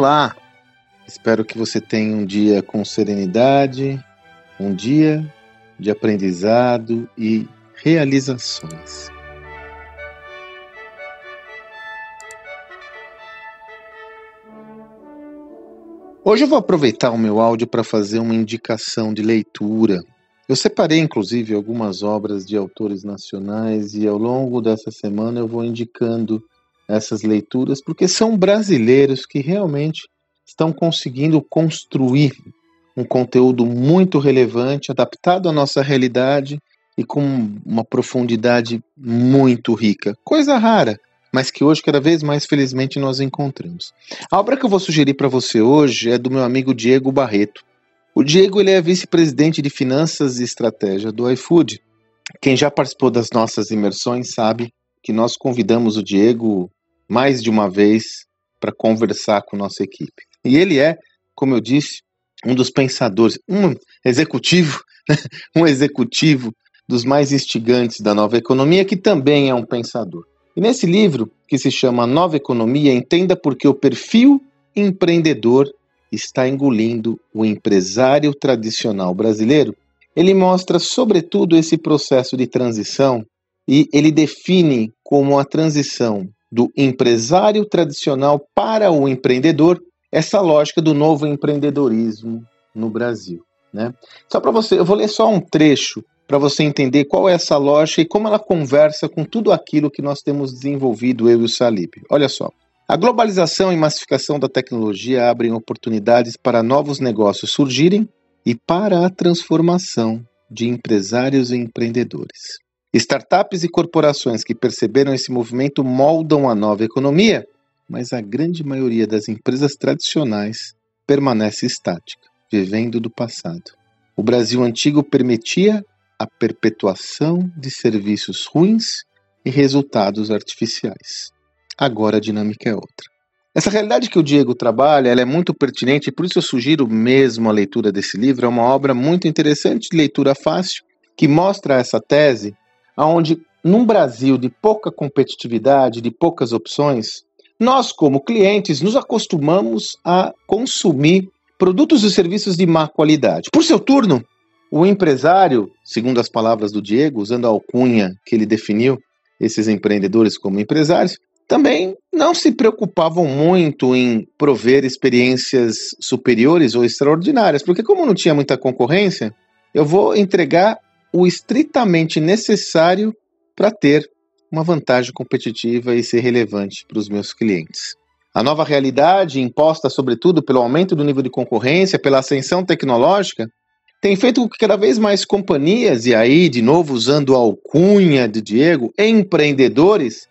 Olá! Espero que você tenha um dia com serenidade, um dia de aprendizado e realizações. Hoje eu vou aproveitar o meu áudio para fazer uma indicação de leitura. Eu separei inclusive algumas obras de autores nacionais e ao longo dessa semana eu vou indicando essas leituras porque são brasileiros que realmente estão conseguindo construir um conteúdo muito relevante, adaptado à nossa realidade e com uma profundidade muito rica. Coisa rara, mas que hoje, cada vez mais, felizmente, nós encontramos. A obra que eu vou sugerir para você hoje é do meu amigo Diego Barreto. O Diego ele é vice-presidente de finanças e estratégia do iFood. Quem já participou das nossas imersões sabe que nós convidamos o Diego mais de uma vez para conversar com nossa equipe. E ele é, como eu disse, um dos pensadores, um executivo, um executivo dos mais instigantes da nova economia, que também é um pensador. E nesse livro, que se chama Nova Economia, entenda por que o perfil empreendedor está engolindo o empresário tradicional brasileiro. Ele mostra, sobretudo, esse processo de transição e ele define como a transição do empresário tradicional para o empreendedor essa lógica do novo empreendedorismo no Brasil. Né? Só para você, eu vou ler só um trecho para você entender qual é essa lógica e como ela conversa com tudo aquilo que nós temos desenvolvido, eu e o Salib. Olha só. A globalização e massificação da tecnologia abrem oportunidades para novos negócios surgirem e para a transformação de empresários e empreendedores. Startups e corporações que perceberam esse movimento moldam a nova economia mas a grande maioria das empresas tradicionais permanece estática, vivendo do passado. O Brasil antigo permitia a perpetuação de serviços ruins e resultados artificiais. Agora a dinâmica é outra. Essa realidade que o Diego trabalha é muito pertinente e por isso eu sugiro mesmo a leitura desse livro. É uma obra muito interessante, de leitura fácil, que mostra essa tese, onde num Brasil de pouca competitividade, de poucas opções, nós, como clientes, nos acostumamos a consumir produtos e serviços de má qualidade. Por seu turno, o empresário, segundo as palavras do Diego, usando a alcunha que ele definiu esses empreendedores como empresários, também não se preocupavam muito em prover experiências superiores ou extraordinárias, porque como não tinha muita concorrência, eu vou entregar o estritamente necessário para ter uma vantagem competitiva e ser relevante para os meus clientes. A nova realidade, imposta sobretudo pelo aumento do nível de concorrência, pela ascensão tecnológica, tem feito com que cada vez mais companhias, e aí, de novo, usando a alcunha de Diego, empreendedores,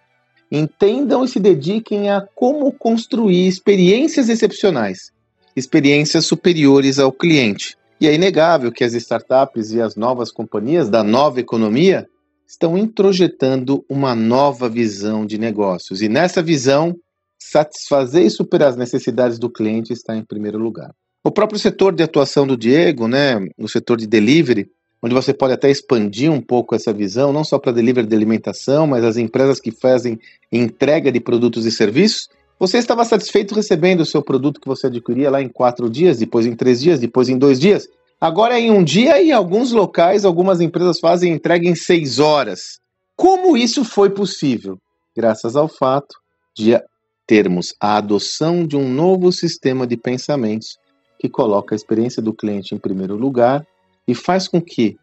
entendam e se dediquem a como construir experiências excepcionais, experiências superiores ao cliente. E é inegável que as startups e as novas companhias da nova economia estão introjetando uma nova visão de negócios. E nessa visão, satisfazer e superar as necessidades do cliente está em primeiro lugar. O próprio setor de atuação do Diego, né, o setor de delivery, onde você pode até expandir um pouco essa visão, não só para delivery de alimentação, mas as empresas que fazem entrega de produtos e serviços. Você estava satisfeito recebendo o seu produto que você adquiria lá em quatro dias, depois em três dias, depois em dois dias. Agora, em um dia, em alguns locais, algumas empresas fazem entrega em seis horas. Como isso foi possível? Graças ao fato de termos a adoção de um novo sistema de pensamentos que coloca a experiência do cliente em primeiro lugar e faz com que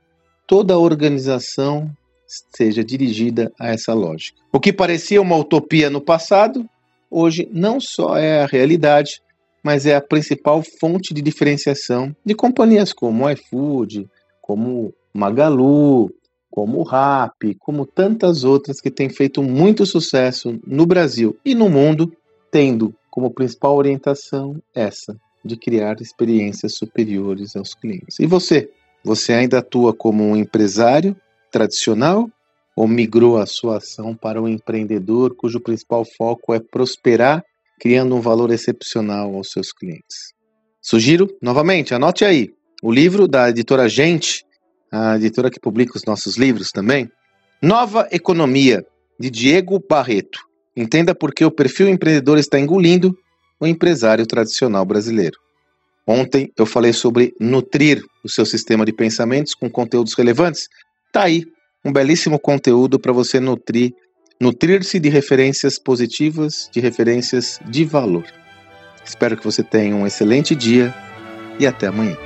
toda a organização seja dirigida a essa lógica. O que parecia uma utopia no passado, hoje não só é a realidade, mas é a principal fonte de diferenciação de companhias como iFood, como Magalu, como o Rappi, como tantas outras que têm feito muito sucesso no Brasil e no mundo, tendo como principal orientação essa de criar experiências superiores aos clientes. E você? Você ainda atua como um empresário tradicional ou migrou a sua ação para um empreendedor cujo principal foco é prosperar criando um valor excepcional aos seus clientes. Sugiro, novamente, anote aí, o livro da editora Gente, a editora que publica os nossos livros também, Nova Economia, de Diego Barreto. Entenda por que o perfil empreendedor está engolindo o empresário tradicional brasileiro. Ontem eu falei sobre nutrir o seu sistema de pensamentos com conteúdos relevantes. Tá aí um belíssimo conteúdo para você nutrir, nutrir-se de referências positivas, de referências de valor. Espero que você tenha um excelente dia e até amanhã.